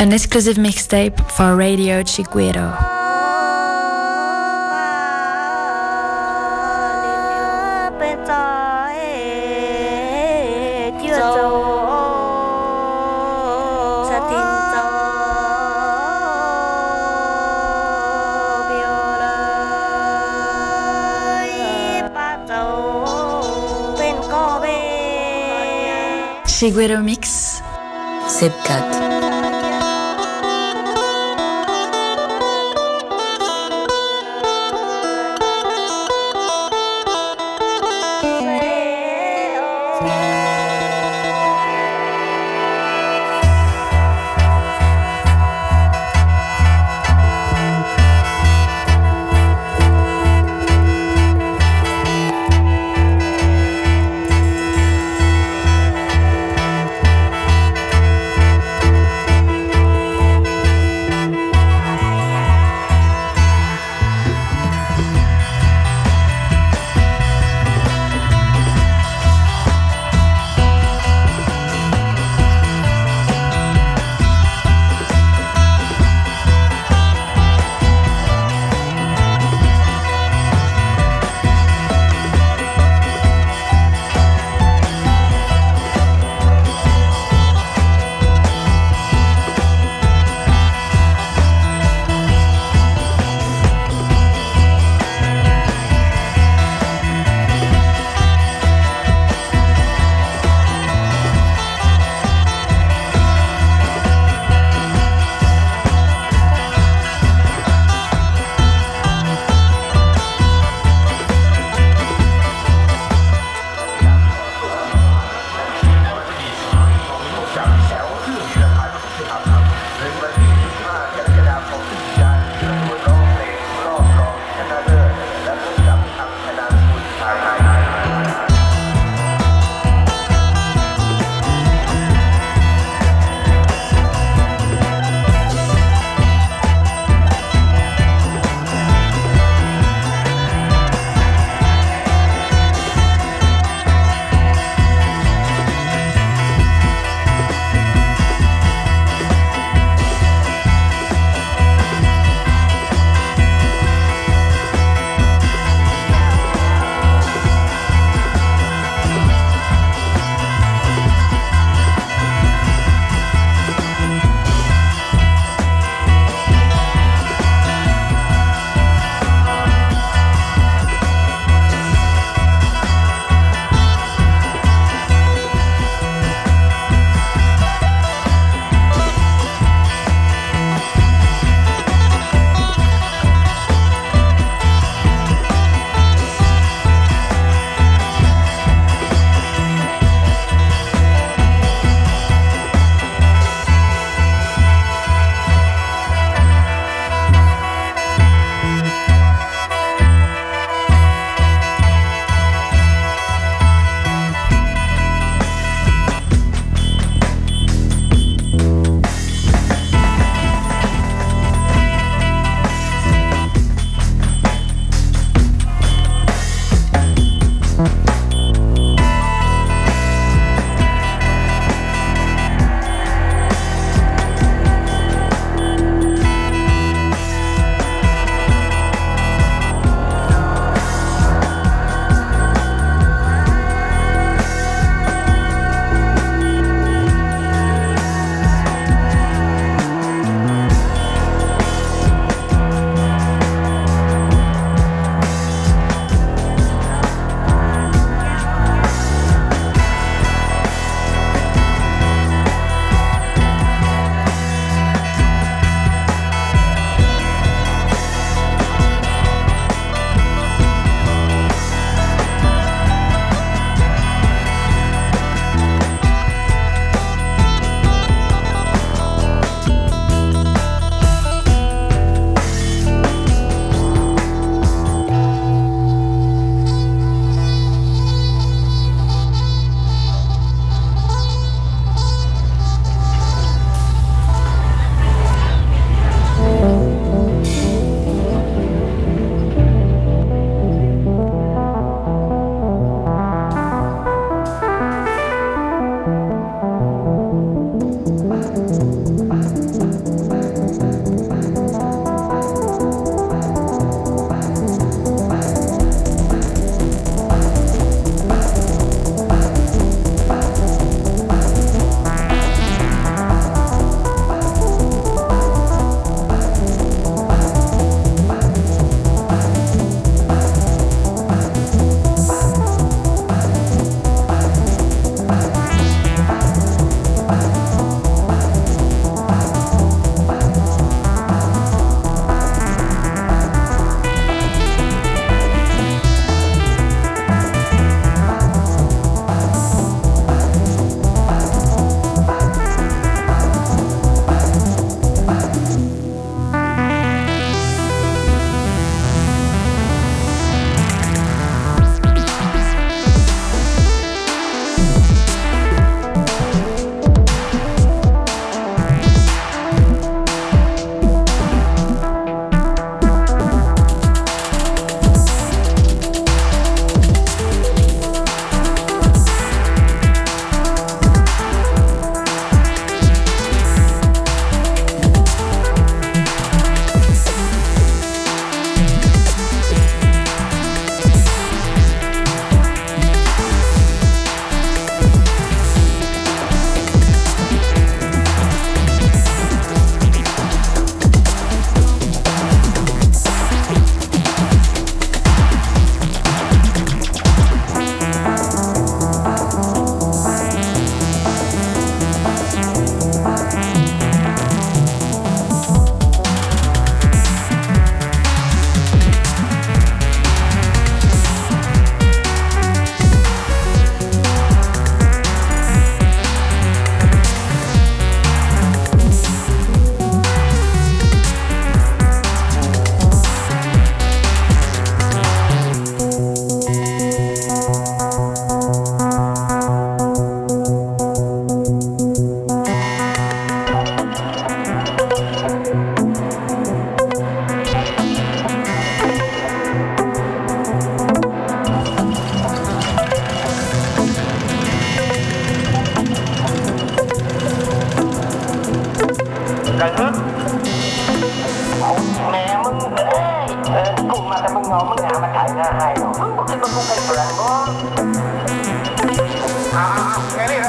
An exclusive mixtape for Radio Chiguero. Chiguero Mix. 74.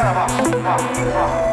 不害怕不怕不怕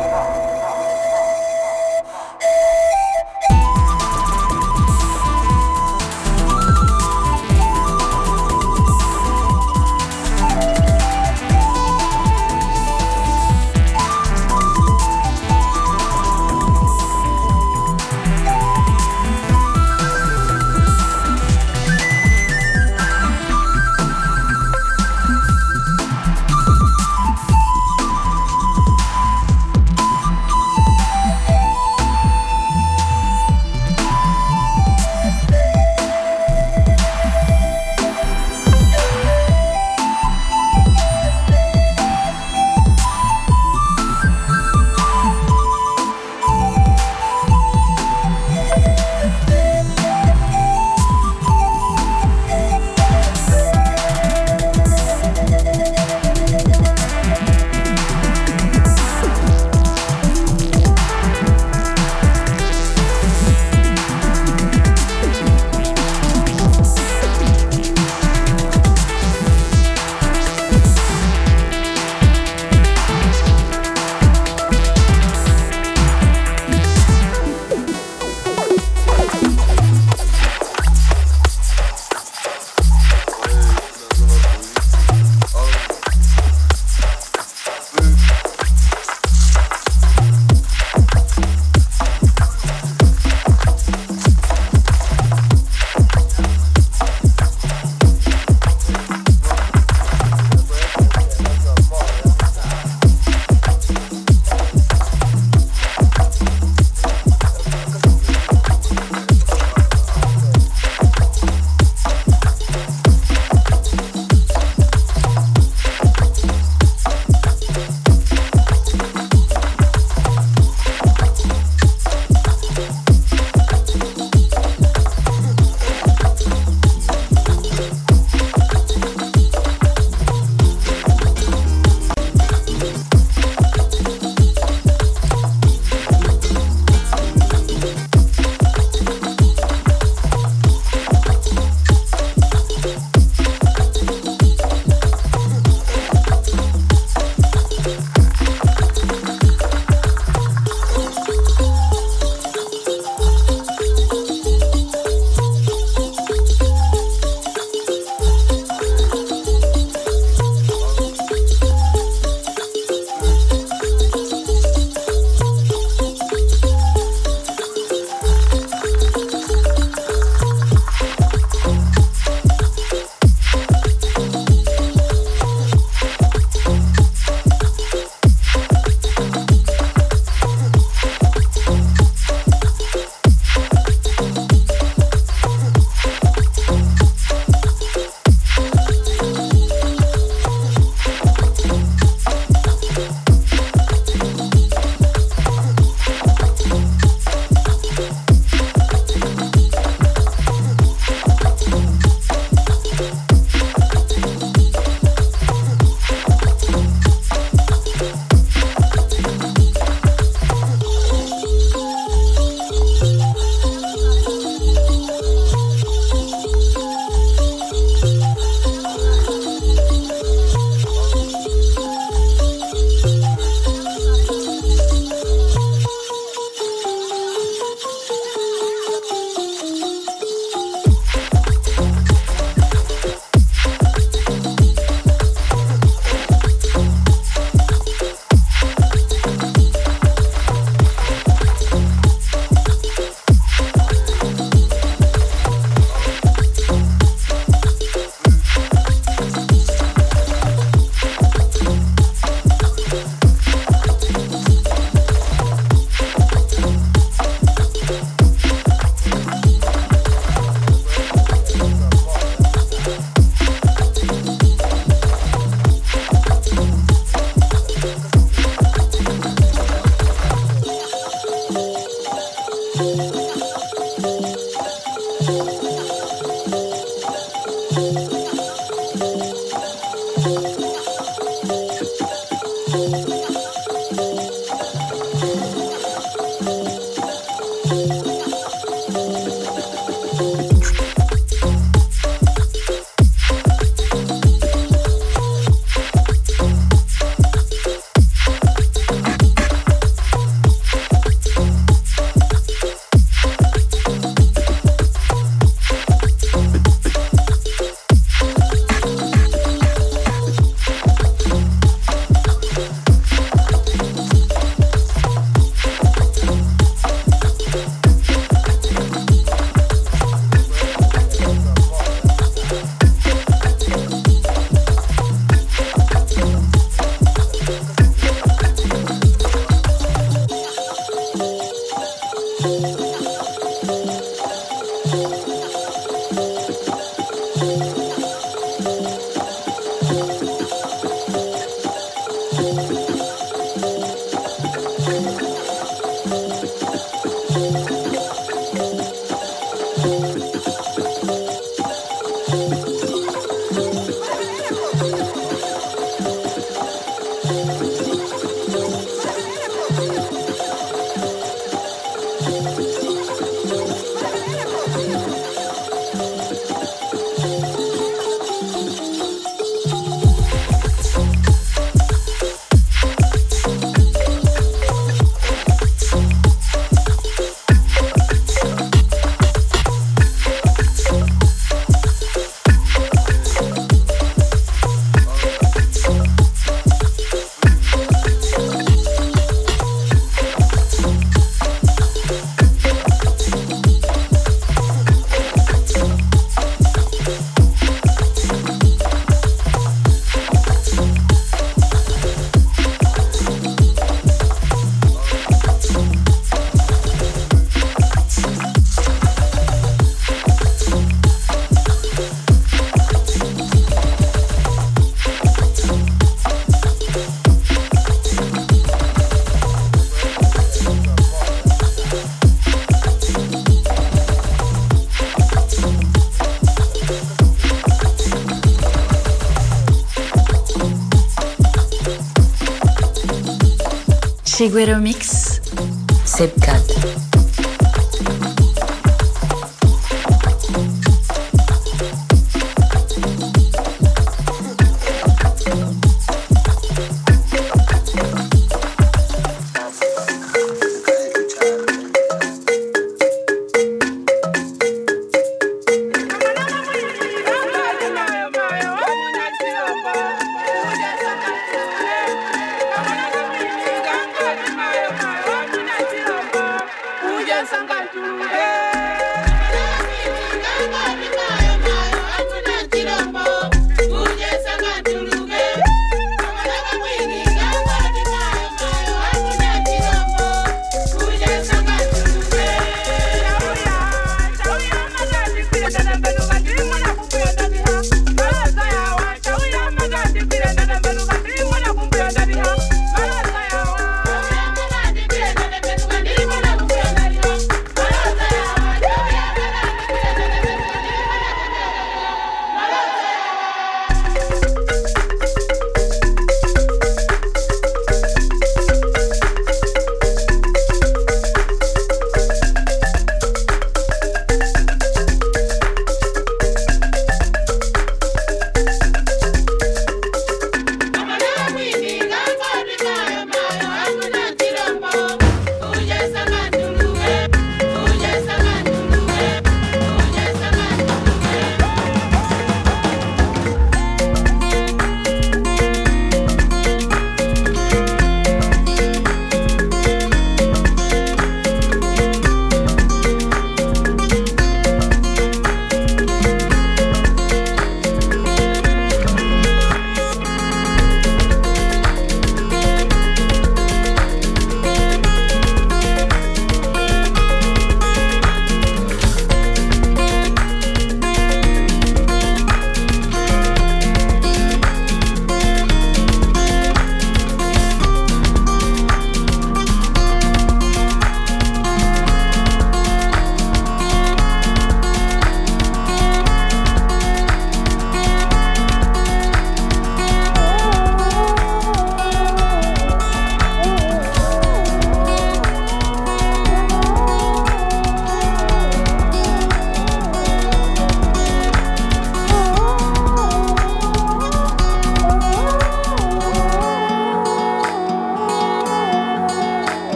Chiguero Mix.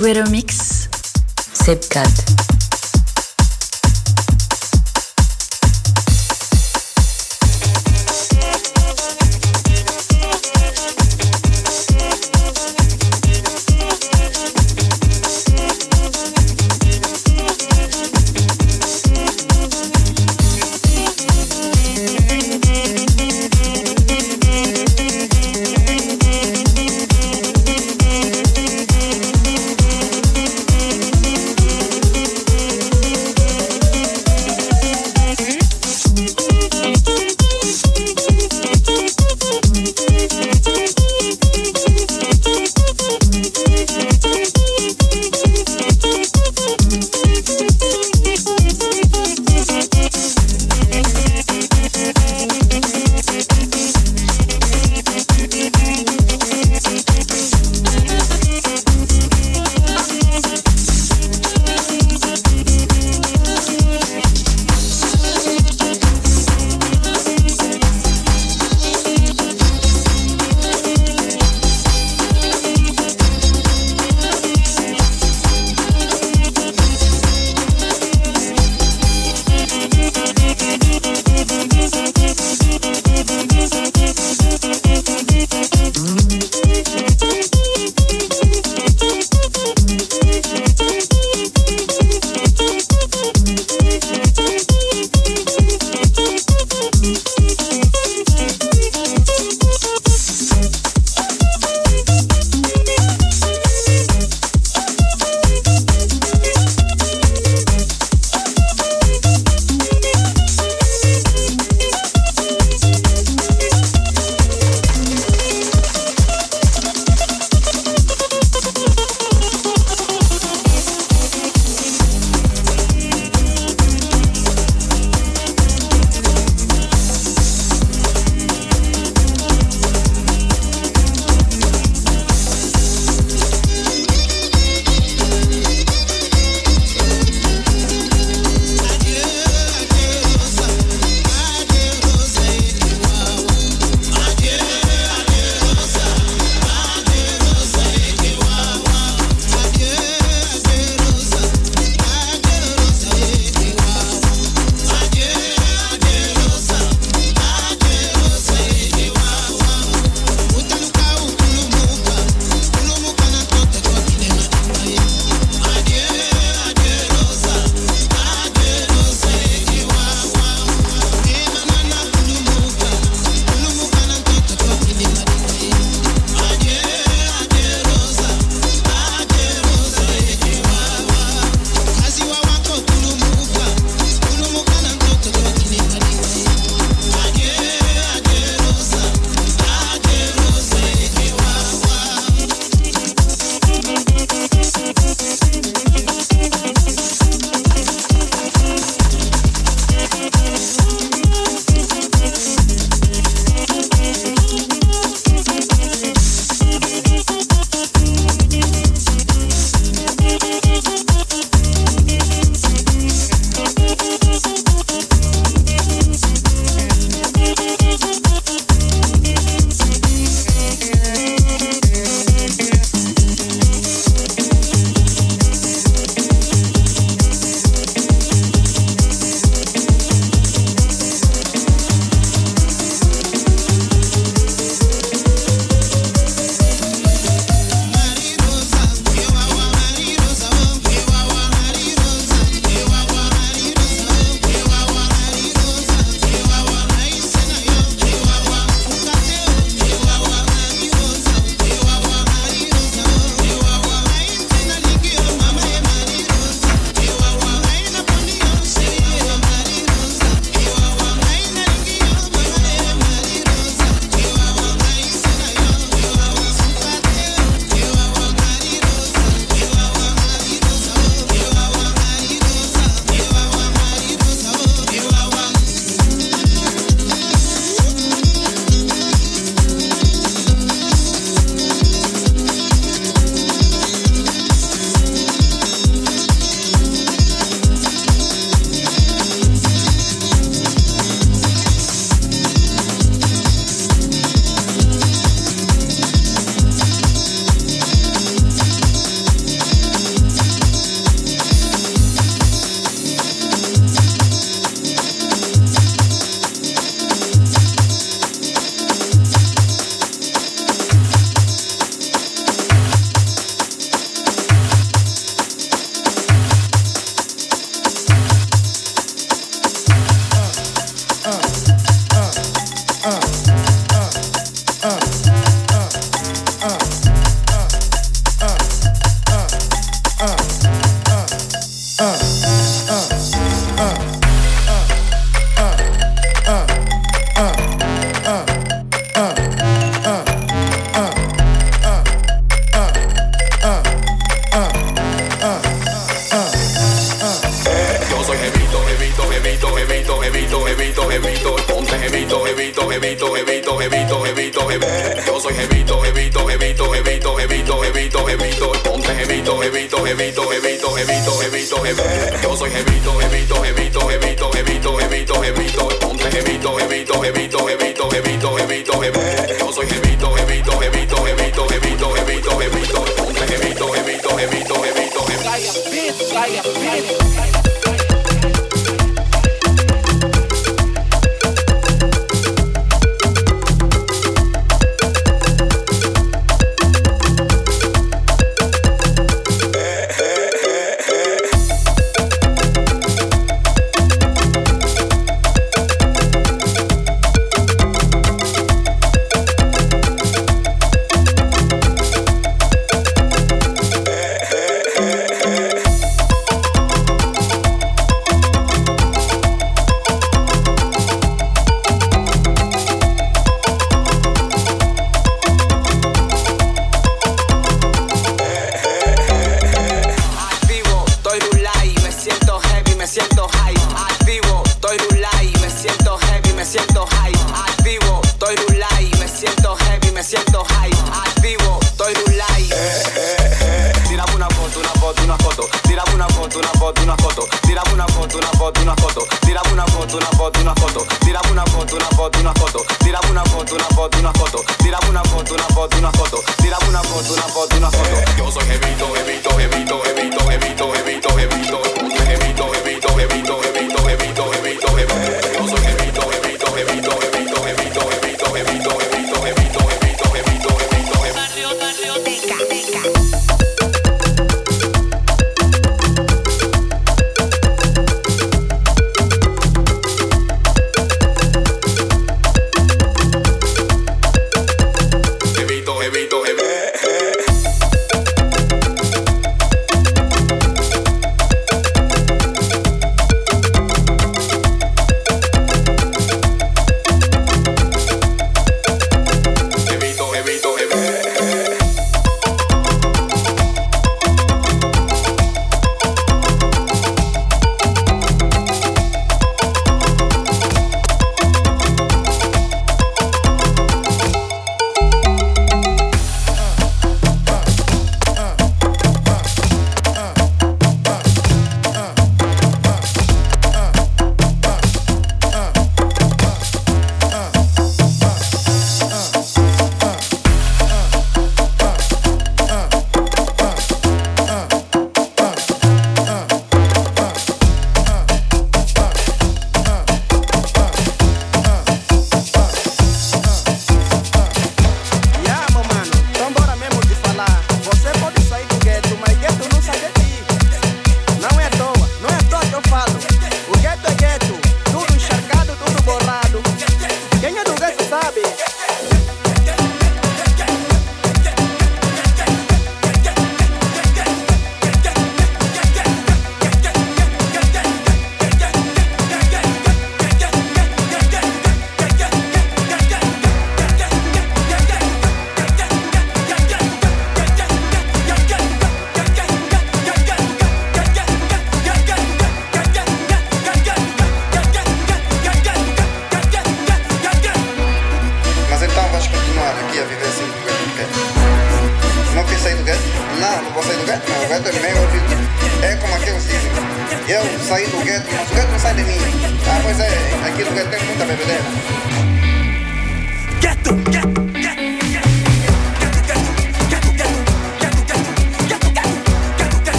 Chiguero Mix.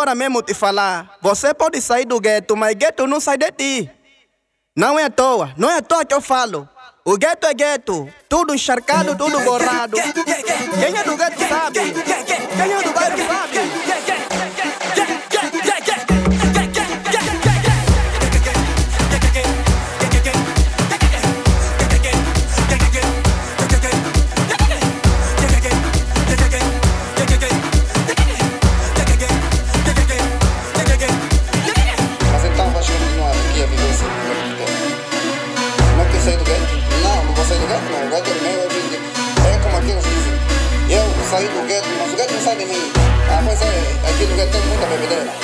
embora mesmo te falar. Você pode sair do gueto, mas gueto não sai de ti. Não é à toa, não é à toa que eu falo. O gueto é gueto, tudo encharcado, tudo borrado. Quem é do gueto sabe. Quem é do gueto sabe. todo el mundo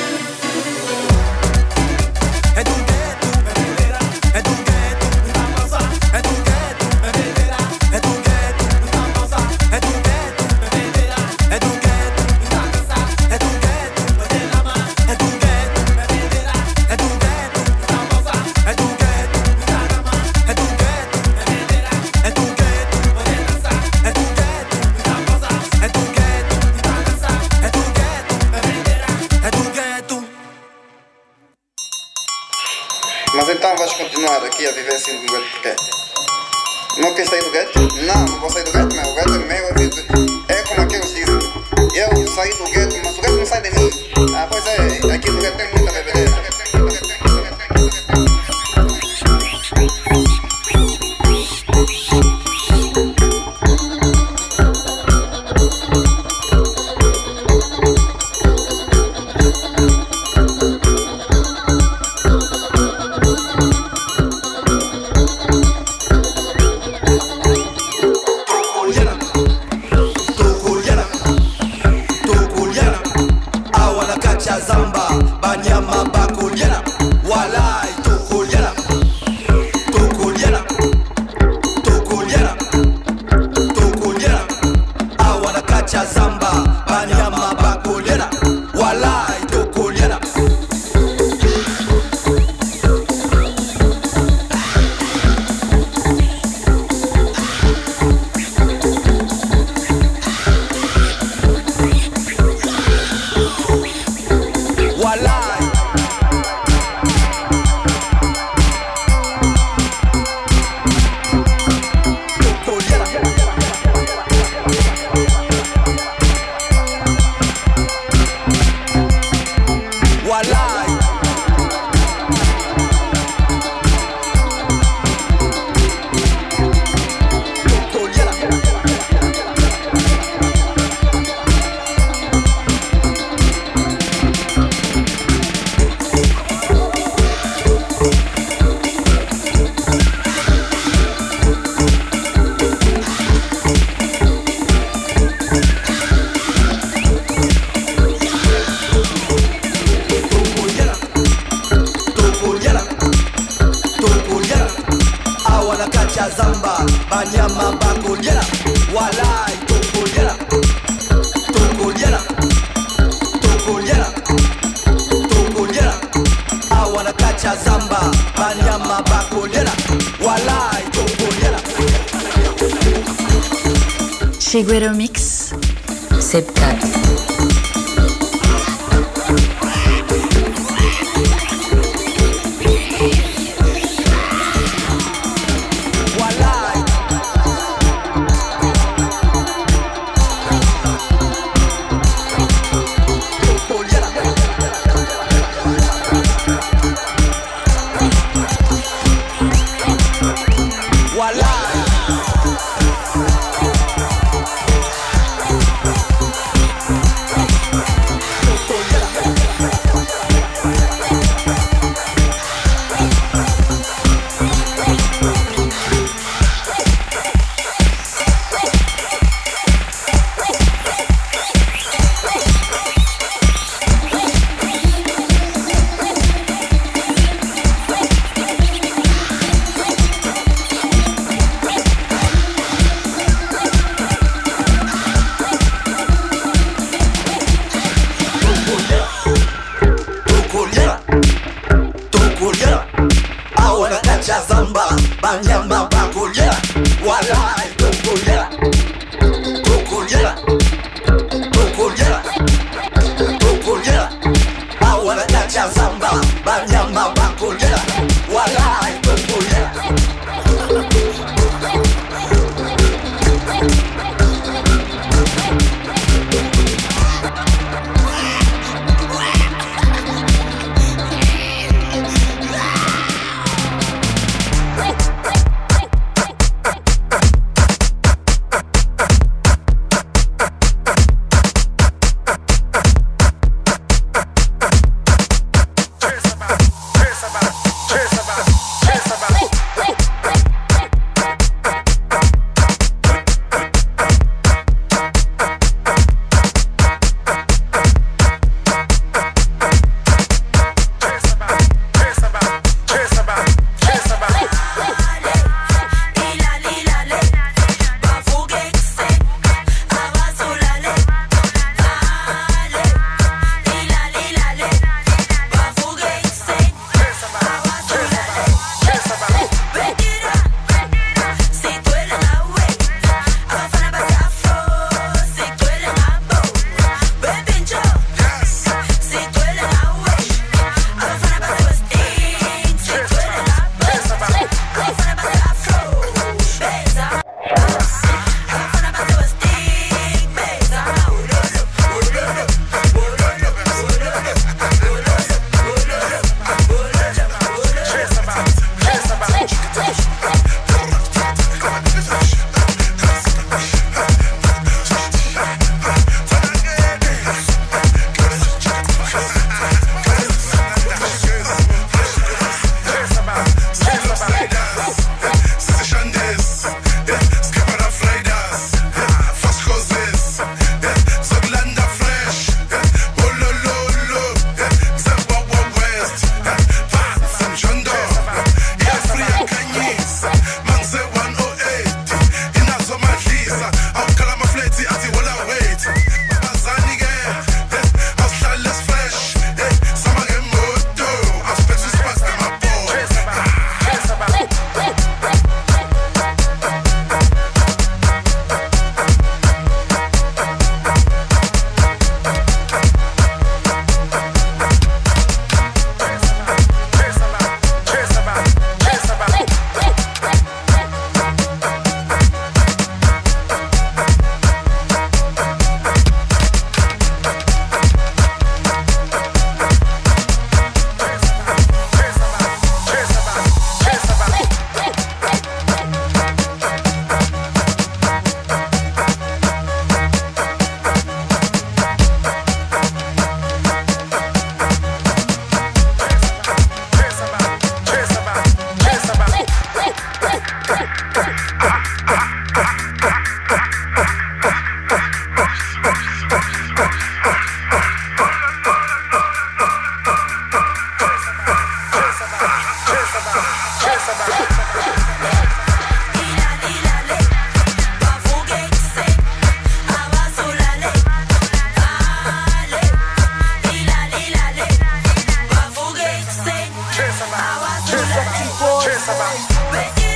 cabeça, vai.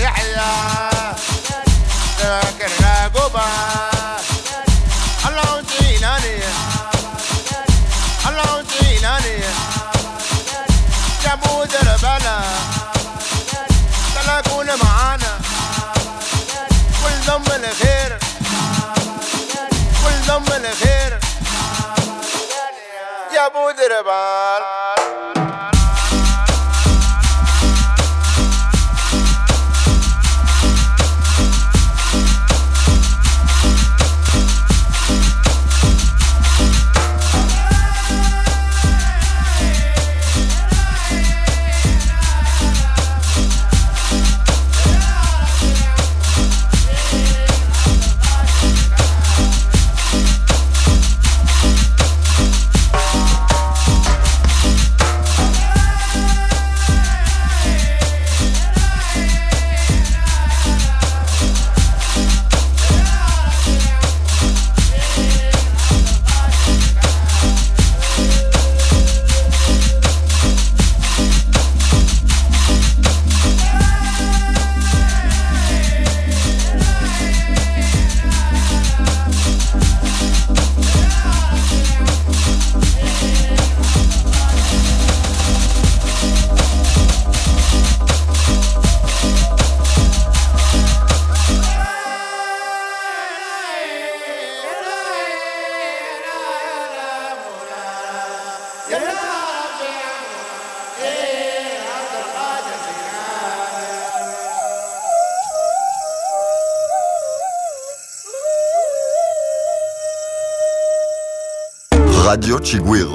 يحيى ذاكرنا قبا الله جيناني الله جيناني جابوا دربنا تلاقونا معانا كل ذم الخير كل ذم الخير جابوا دربان Guild.